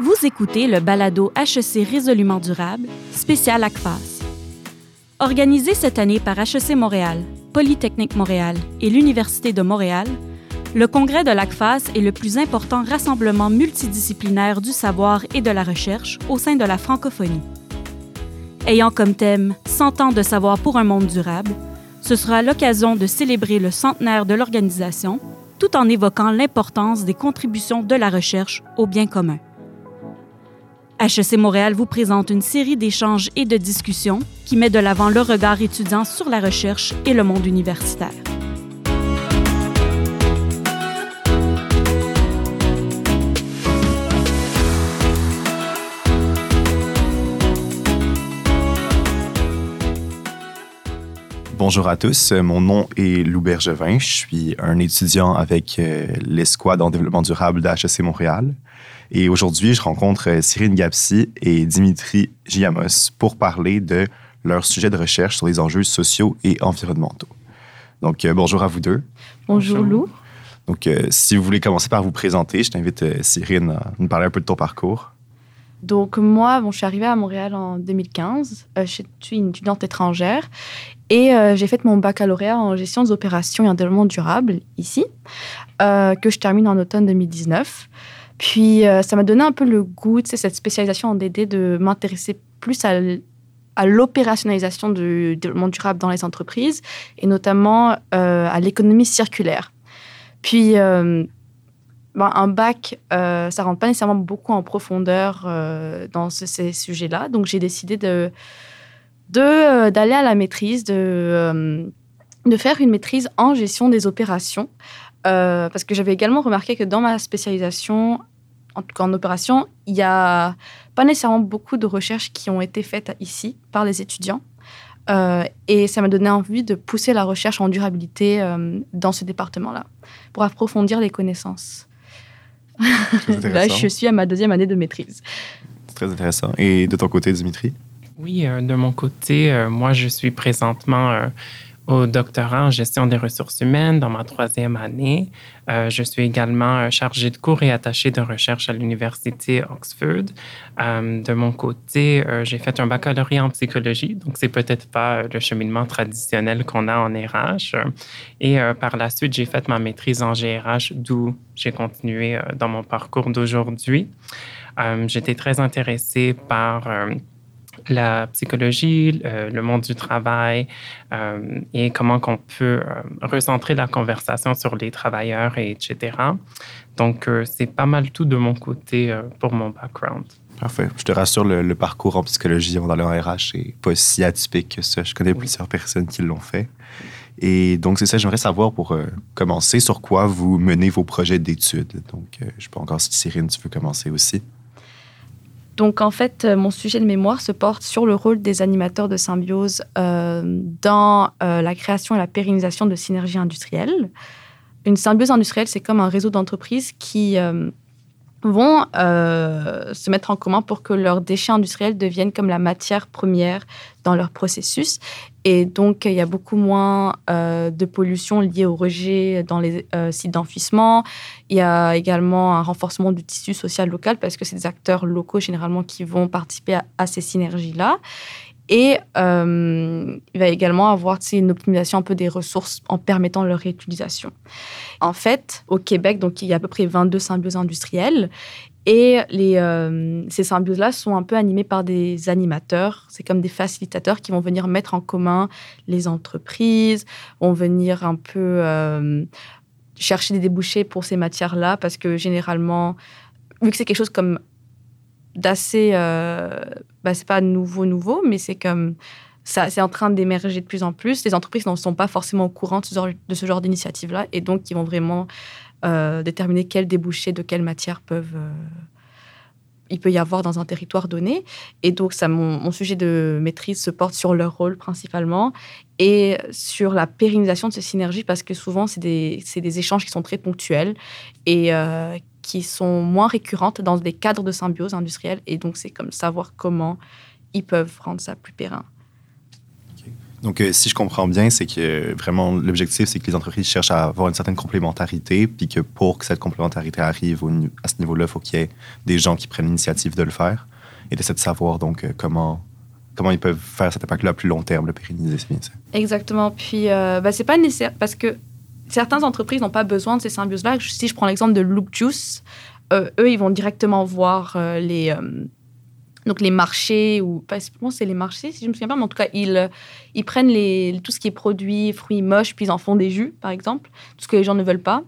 Vous écoutez le balado HEC Résolument Durable, spécial ACFAS. Organisé cette année par HEC Montréal, Polytechnique Montréal et l'Université de Montréal, le congrès de l'ACFAS est le plus important rassemblement multidisciplinaire du savoir et de la recherche au sein de la francophonie. Ayant comme thème 100 ans de savoir pour un monde durable, ce sera l'occasion de célébrer le centenaire de l'organisation tout en évoquant l'importance des contributions de la recherche au bien commun. HEC Montréal vous présente une série d'échanges et de discussions qui met de l'avant le regard étudiant sur la recherche et le monde universitaire. Bonjour à tous, mon nom est Lou Bergevin. Je suis un étudiant avec euh, l'escouade en développement durable de HEC Montréal. Et aujourd'hui, je rencontre euh, Cyrine Gapsi et Dimitri Giamos pour parler de leur sujet de recherche sur les enjeux sociaux et environnementaux. Donc, euh, bonjour à vous deux. Bonjour, Lou. Donc, si vous voulez commencer par vous présenter, je t'invite, Cyrine, à nous parler un peu de ton parcours. Donc moi, bon, je suis arrivée à Montréal en 2015. je suis une étudiante étrangère et euh, j'ai fait mon baccalauréat en gestion des opérations et en développement durable ici, euh, que je termine en automne 2019. Puis euh, ça m'a donné un peu le goût, cette spécialisation en DD, de m'intéresser plus à, l'opérationnalisation du développement durable dans les entreprises et notamment à l'économie circulaire. Puis ben, un bac, ça ne rentre pas nécessairement beaucoup en profondeur dans ces sujets-là. Donc j'ai décidé de euh, d'aller à la maîtrise, de, euh, de faire une maîtrise en gestion des opérations. Euh, parce que j'avais également remarqué que dans ma spécialisation, en tout cas en opération, il n'y a pas nécessairement beaucoup de recherches qui ont été faites ici par les étudiants. et ça m'a donné envie de pousser la recherche en durabilité dans ce département-là, pour approfondir les connaissances. Là, je suis à ma deuxième année de maîtrise. C'est très intéressant. Et de ton côté, Dimitri? Oui, euh, de mon côté, euh, moi, je suis présentement euh, au doctorat en gestion des ressources humaines dans ma troisième année. je suis également chargée de cours et attachée de recherche à l'Université Oxford. de mon côté, j'ai fait un baccalauréat en psychologie, donc c'est peut-être pas le cheminement traditionnel qu'on a en RH. Et par la suite, j'ai fait ma maîtrise en GRH, d'où j'ai continué dans mon parcours d'aujourd'hui. J'étais très intéressée par la psychologie, le monde du travail euh, et comment qu'on peut euh, recentrer la conversation sur les travailleurs, et etc. Donc, euh, c'est pas mal tout de mon côté pour mon background. Parfait. Je te rassure, le, parcours en psychologie dans le RH n'est pas si atypique que ça. Je connais plusieurs personnes qui l'ont fait. Et donc, c'est ça, j'aimerais savoir pour commencer sur quoi vous menez vos projets d'études. Donc, je ne sais pas encore si Cyrine, tu veux commencer aussi. Donc en fait, euh, mon sujet de mémoire se porte sur le rôle des animateurs de symbiose euh, dans euh, la création et la pérennisation de synergies industrielles. Une symbiose industrielle, c'est comme un réseau d'entreprises qui vont euh, se mettre en commun pour que leurs déchets industriels deviennent comme la matière première dans leur processus. Et donc, il y a beaucoup moins euh, de pollution liée au rejet dans les euh, sites d'enfouissement. Il y a également un renforcement du tissu social local parce que c'est des acteurs locaux généralement qui vont participer à, à ces synergies-là. Et euh, il va également avoir une optimisation un peu des ressources en permettant leur réutilisation. En fait, au Québec, donc, il y a à peu près 22 symbioses industrielles. Et euh, ces symbioses-là sont un peu animées par des animateurs. C'est comme des facilitateurs qui vont venir mettre en commun les entreprises, vont venir un peu euh, chercher des débouchés pour ces matières-là, parce que généralement, vu que c'est quelque chose comme d'assez. Euh, bah, c'est pas nouveau, nouveau, mais c'est comme. Ça, c'est en train d'émerger de plus en plus. Les entreprises ne sont pas forcément au courant de ce genre, de ce genre d'initiative-là et donc ils vont vraiment euh, déterminer quels débouchés de quelle matière peuvent. Euh, il peut y avoir dans un territoire donné. Et donc, ça, mon, sujet de maîtrise se porte sur leur rôle principalement et sur la pérennisation de ces synergies parce que souvent, c'est des, des, échanges qui sont très ponctuels et euh, qui sont moins récurrentes dans des cadres de symbiose industrielle. Et donc, c'est comme savoir comment ils peuvent rendre ça plus périn. Donc, euh, si je comprends bien, c'est que vraiment l'objectif, c'est que les entreprises cherchent à avoir une certaine complémentarité, puis que pour que cette complémentarité arrive à ce niveau-là, il faut qu'il y ait des gens qui prennent l'initiative de le faire et d'essayer de savoir donc euh, comment comment ils peuvent faire cet impact-là à plus long terme, le pérenniser. Exactement. Puis, euh, ben, c'est pas nécessaire parce que certaines entreprises n'ont pas besoin de ces symbioses-là. Si je prends l'exemple de Loop Juice, eux, ils vont directement voir les donc les marchés, ou pas c'est les marchés, si je me souviens pas, mais en tout cas, ils, euh, ils prennent les, tout ce qui est produit, fruits moches, puis ils en font des jus, par exemple, tout ce que les gens ne veulent pas.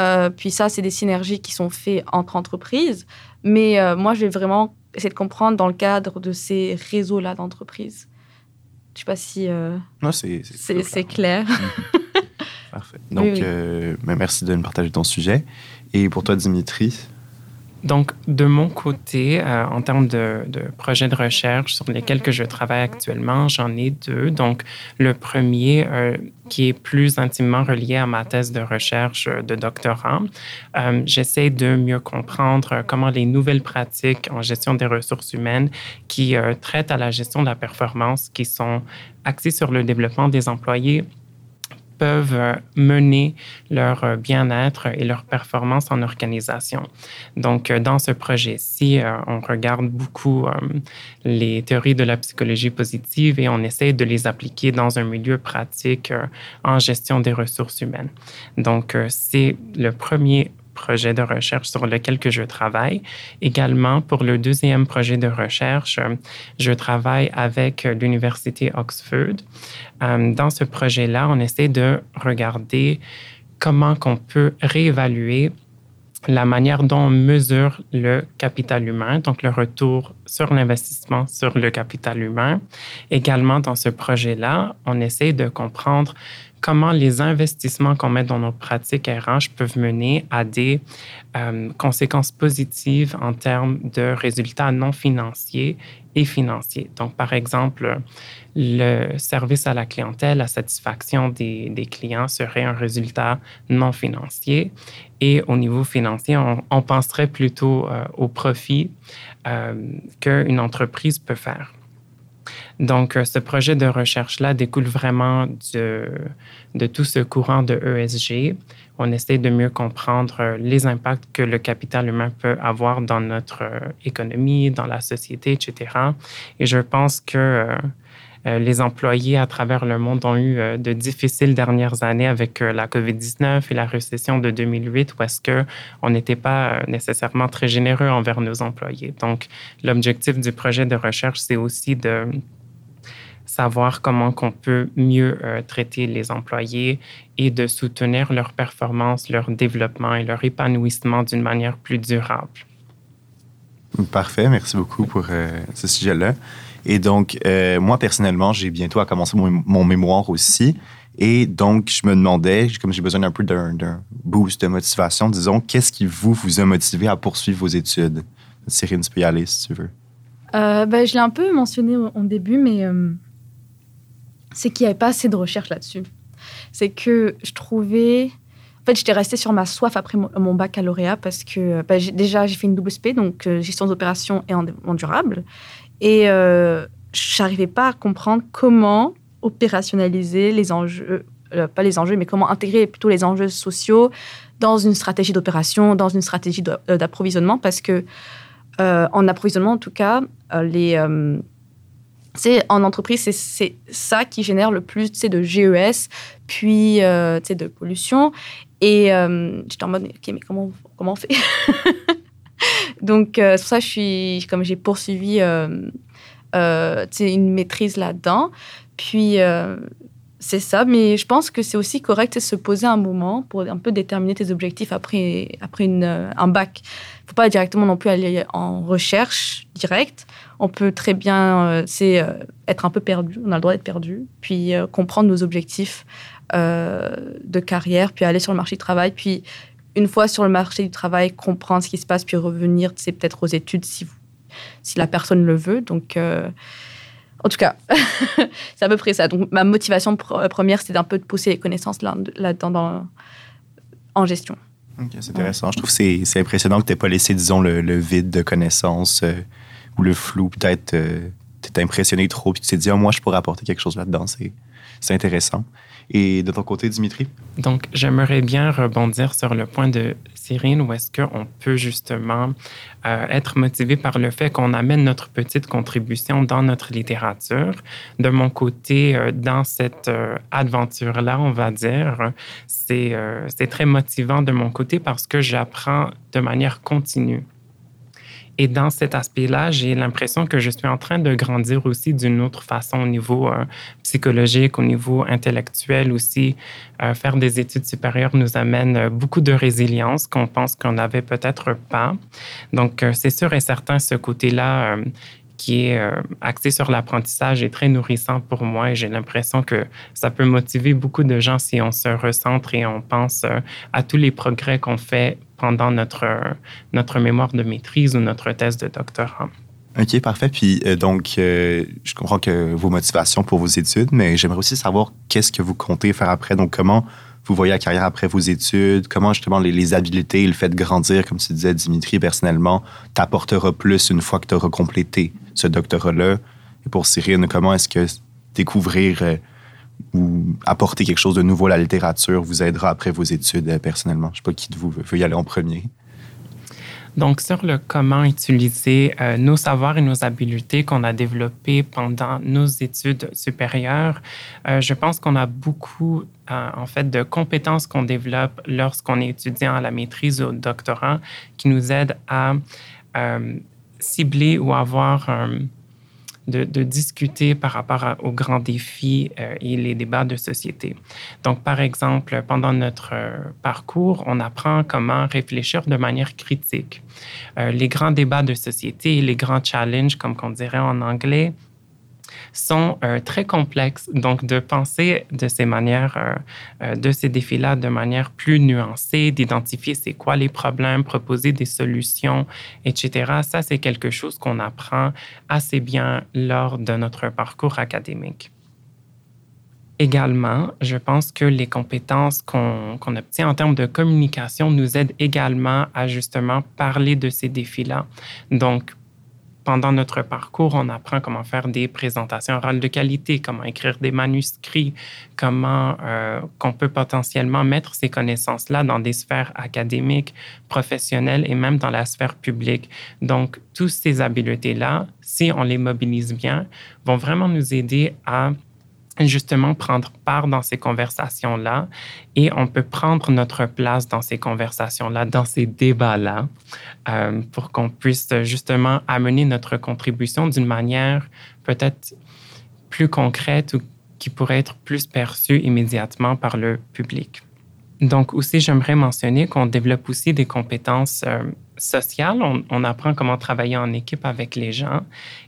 Euh, puis ça, c'est des synergies qui sont faites entre entreprises. Mais euh, moi, je vais vraiment essayer de comprendre dans le cadre de ces réseaux-là d'entreprises. Je sais pas si non, c'est, c'est, clair. Parfait. Donc, ben, merci de nous partager ton sujet. Et pour toi, Dimitri, donc, de mon côté, euh, en termes de, projets de recherche sur lesquels que je travaille actuellement, j'en ai deux. Donc, le premier, euh, qui est plus intimement relié à ma thèse de recherche euh, de doctorat, j'essaie de mieux comprendre comment les nouvelles pratiques en gestion des ressources humaines qui traitent à la gestion de la performance, qui sont axées sur le développement des employés, peuvent euh, mener leur euh, bien-être et leur performance en organisation. Donc, euh, dans ce projet-ci, on regarde beaucoup les théories de la psychologie positive et on essaie de les appliquer dans un milieu pratique en gestion des ressources humaines. Donc, c'est le premier projet de recherche sur lequel que je travaille. Également, pour le deuxième projet de recherche, je travaille avec l'Université Oxford. Euh, dans ce projet-là, on essaie de regarder comment qu'on peut réévaluer la manière dont on mesure le capital humain, donc le retour sur l'investissement sur le capital humain. Également, dans ce projet-là, on essaie de comprendre comment les investissements qu'on met dans nos pratiques RH peuvent mener à des euh, conséquences positives en termes de résultats non financiers et financiers. Donc, par exemple, le service à la clientèle, la satisfaction des, clients serait un résultat non financier. Et au niveau financier, on, penserait plutôt euh, au profit euh, qu'une entreprise peut faire. Donc, euh, ce projet de recherche-là découle vraiment de, tout ce courant de ESG. On essaie de mieux comprendre euh, les impacts que le capital humain peut avoir dans notre euh, économie, dans la société, etc. Et je pense que les employés à travers le monde ont eu de difficiles dernières années avec la COVID-19 et la récession de 2008 où est-ce qu'on n'était pas nécessairement très généreux envers nos employés. Donc, l'objectif du projet de recherche, c'est aussi de savoir comment qu'on peut mieux euh, traiter les employés et de soutenir leur performance, leur développement et leur épanouissement d'une manière plus durable. Parfait, merci beaucoup pour euh, ce sujet-là. Et donc, euh, moi, personnellement, j'ai bientôt à commencer mon, mémoire aussi. Et donc, je me demandais, comme j'ai besoin un peu d'un boost de motivation, disons, qu'est-ce qui vous, vous a motivé à poursuivre vos études? Cyrine, tu peux y aller si tu veux. Ben, je l'ai un peu mentionné au, au début, mais c'est qu'il n'y avait pas assez de recherche là-dessus. C'est que je trouvais. En fait, j'étais restée sur ma soif après mon, baccalauréat parce que bah, déjà, j'ai fait une double SP, donc euh, gestion d'opération et en durable. Et euh, je n'arrivais pas à comprendre comment opérationnaliser les enjeux, euh, pas les enjeux, mais comment intégrer plutôt les enjeux sociaux dans une stratégie d'opération, dans une stratégie d'approvisionnement, parce que en approvisionnement, en tout cas, les c'est en entreprise, c'est ça qui génère le plus de GES, puis euh, de pollution. Et euh, j'étais en mode, OK, mais comment, comment on fait? Donc, euh, pour ça je suis, comme j'ai poursuivi une maîtrise là-dedans. Puis, c'est ça, mais je pense que c'est aussi correct de se poser un moment pour un peu déterminer tes objectifs après, après une, un bac. Il ne faut pas directement non plus aller en recherche directe on peut très bien euh, c'est euh, être un peu perdu, on a le droit d'être perdu, puis euh, comprendre nos objectifs de carrière, puis aller sur le marché du travail, puis une fois sur le marché du travail, comprendre ce qui se passe, puis revenir, c'est peut-être aux études si, si la personne le veut. Donc, en tout cas, c'est à peu près ça. Donc, ma motivation première, c'est d'un peu de pousser les connaissances là-dedans en gestion. c'est intéressant. Je trouve que c'est impressionnant que tu n'aies pas laissé, disons, le, vide de connaissances ou le flou, peut-être euh, t'es impressionné trop, puis tu t'es dit, ah, moi, je pourrais apporter quelque chose là-dedans. C'est intéressant. Et de ton côté, Dimitri? Donc, j'aimerais bien rebondir sur le point de Cyrine, où est-ce qu'on peut justement euh, être motivé par le fait qu'on amène notre petite contribution dans notre littérature. De mon côté, euh, dans cette euh, aventure-là, on va dire, c'est très motivant de mon côté parce que j'apprends de manière continue. Et dans cet aspect-là, j'ai l'impression que je suis en train de grandir aussi d'une autre façon au niveau euh, psychologique, au niveau intellectuel aussi. Euh, faire des études supérieures nous amène euh, beaucoup de résilience qu'on pense qu'on n'avait peut-être pas. Donc, c'est sûr et certain, ce côté-là qui est axé sur l'apprentissage est très nourrissant pour moi et j'ai l'impression que ça peut motiver beaucoup de gens si on se recentre et on pense à tous les progrès qu'on fait pendant notre, notre mémoire de maîtrise ou notre thèse de doctorat. OK, parfait. Puis euh, donc, euh, je comprends que vos motivations pour vos études, mais j'aimerais aussi savoir qu'est-ce que vous comptez faire après. Donc, comment vous voyez la carrière après vos études? Comment justement les, les habiletés, le fait de grandir, comme tu disais, Dimitri, personnellement, t'apportera plus une fois que tu auras complété ce doctorat-là? Et pour Cyrine, comment est-ce que découvrir euh, ou apporter quelque chose de nouveau à la littérature vous aidera après vos études euh, personnellement? Je ne sais pas qui de vous veut y aller en premier. Donc, sur le comment utiliser euh, nos savoirs et nos habiletés qu'on a développés pendant nos études supérieures, euh, je pense qu'on a beaucoup, en fait, de compétences qu'on développe lorsqu'on est étudiant à la maîtrise ou au doctorat qui nous aident à cibler ou avoir de, discuter par rapport aux grands défis euh, et les débats de société. Donc, par exemple, pendant notre euh, parcours, on apprend comment réfléchir de manière critique. Euh, les grands débats de société, les grands challenges, comme on dirait en anglais, sont euh, très complexes. Donc, de penser de ces manières, euh, euh, de ces défis-là de manière plus nuancée, d'identifier c'est quoi les problèmes, proposer des solutions, etc. Ça, c'est quelque chose qu'on apprend assez bien lors de notre parcours académique. Également, je pense que les compétences qu'on obtient en termes de communication nous aident également à justement parler de ces défis-là. Donc, pendant notre parcours, on apprend comment faire des présentations orales de qualité, comment écrire des manuscrits, comment euh, qu'on peut potentiellement mettre ces connaissances-là dans des sphères académiques, professionnelles et même dans la sphère publique. Donc, toutes ces habiletés-là, si on les mobilise bien, vont vraiment nous aider à justement prendre part dans ces conversations-là et on peut prendre notre place dans ces conversations-là, dans ces débats-là, euh, pour qu'on puisse justement amener notre contribution d'une manière peut-être plus concrète ou qui pourrait être plus perçue immédiatement par le public. Donc aussi, j'aimerais mentionner qu'on développe aussi des compétences euh, sociales. On, apprend comment travailler en équipe avec les gens.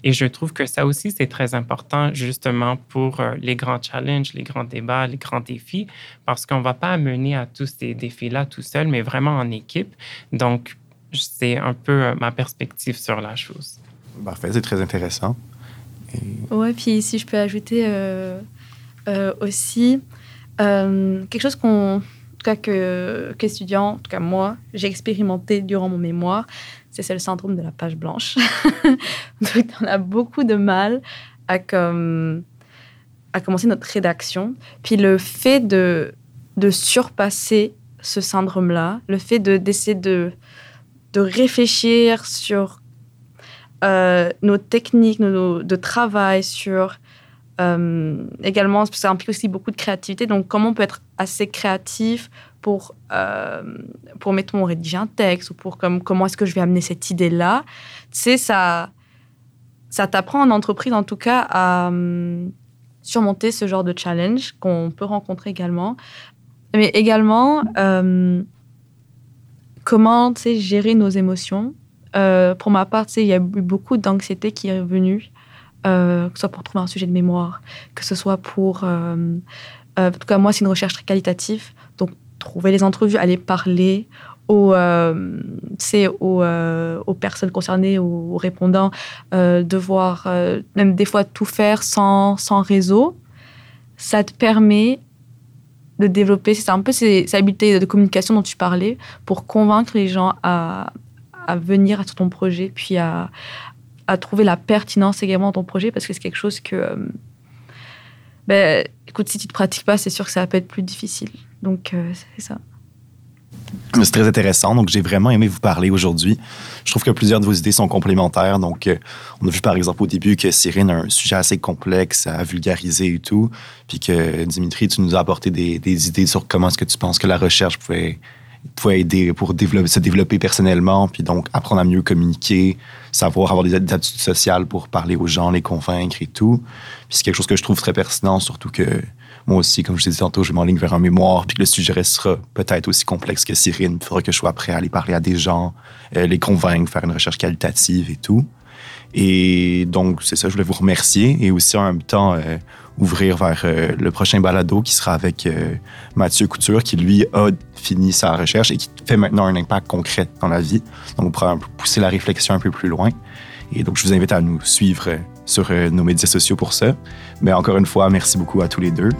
Et je trouve que ça aussi, c'est très important justement pour euh, les grands challenges, les grands débats, les grands défis, parce qu'on ne va pas amener à tous ces défis-là tout seul, mais vraiment en équipe. Donc, c'est un peu euh, ma perspective sur la chose. Parfait, c'est très intéressant. Et... Oui, puis si je peux ajouter aussi quelque chose qu'on cas qu'étudiant, en tout cas moi, j'ai expérimenté durant mon mémoire, c'est le syndrome de la page blanche. Donc on a beaucoup de mal à, comme, à commencer notre rédaction. Puis le fait de, de surpasser ce syndrome-là, le fait d'essayer de, de réfléchir sur euh, nos techniques nos, de travail, sur euh, également, ça implique aussi beaucoup de créativité. Donc, comment on peut être assez créatif pour, euh, pour mettons, rédiger un texte ou pour comme, comment est-ce que je vais amener cette idée-là? Tu sais, ça, ça t'apprend en entreprise, en tout cas, à euh, surmonter ce genre de challenge qu'on peut rencontrer également. Mais également, euh, comment, tu sais, gérer nos émotions. pour ma part, tu sais, il y a eu beaucoup d'anxiété qui est revenue euh, que ce soit pour trouver un sujet de mémoire, que ce soit pour... Euh, euh, en tout cas, moi, c'est une recherche très qualitative. Donc, trouver les entrevues, aller parler aux, aux, aux, personnes concernées, aux, répondants, devoir même des fois tout faire sans, sans réseau, ça te permet de développer, c'est un peu ces, ces, habiletés de communication dont tu parlais, pour convaincre les gens à, à venir à ton projet, puis à, à trouver la pertinence également dans ton projet parce que c'est quelque chose que, euh, Ben, écoute, si tu ne te pratiques pas, c'est sûr que ça peut être plus difficile. Donc, euh, c'est ça. C'est très intéressant. Donc, j'ai vraiment aimé vous parler aujourd'hui. Je trouve que plusieurs de vos idées sont complémentaires. Donc, euh, on a vu par exemple au début que Cyrine a un sujet assez complexe à vulgariser et tout. Puis que Dimitri, tu nous as apporté des, des idées sur comment est-ce que tu penses que la recherche pouvait pouvait aider pour se développer personnellement, puis donc apprendre à mieux communiquer, savoir avoir des attitudes sociales pour parler aux gens, les convaincre et tout. Puis c'est quelque chose que je trouve très pertinent, surtout que moi aussi, comme je dit tantôt, je m'enligne vers un mémoire, puis que le sujet restera peut-être aussi complexe que Cyrine. Il faudra que je sois prêt à aller parler à des gens, euh, les convaincre, faire une recherche qualitative et tout. Et donc, c'est ça, je voulais vous remercier et aussi en même temps euh, ouvrir vers euh, le prochain balado qui sera avec euh, Mathieu Couture, qui lui a fini sa recherche et qui fait maintenant un impact concret dans la vie. Donc, on pourra pousser la réflexion un peu plus loin. Et donc, je vous invite à nous suivre sur nos médias sociaux pour ça. Mais encore une fois, merci beaucoup à tous les deux.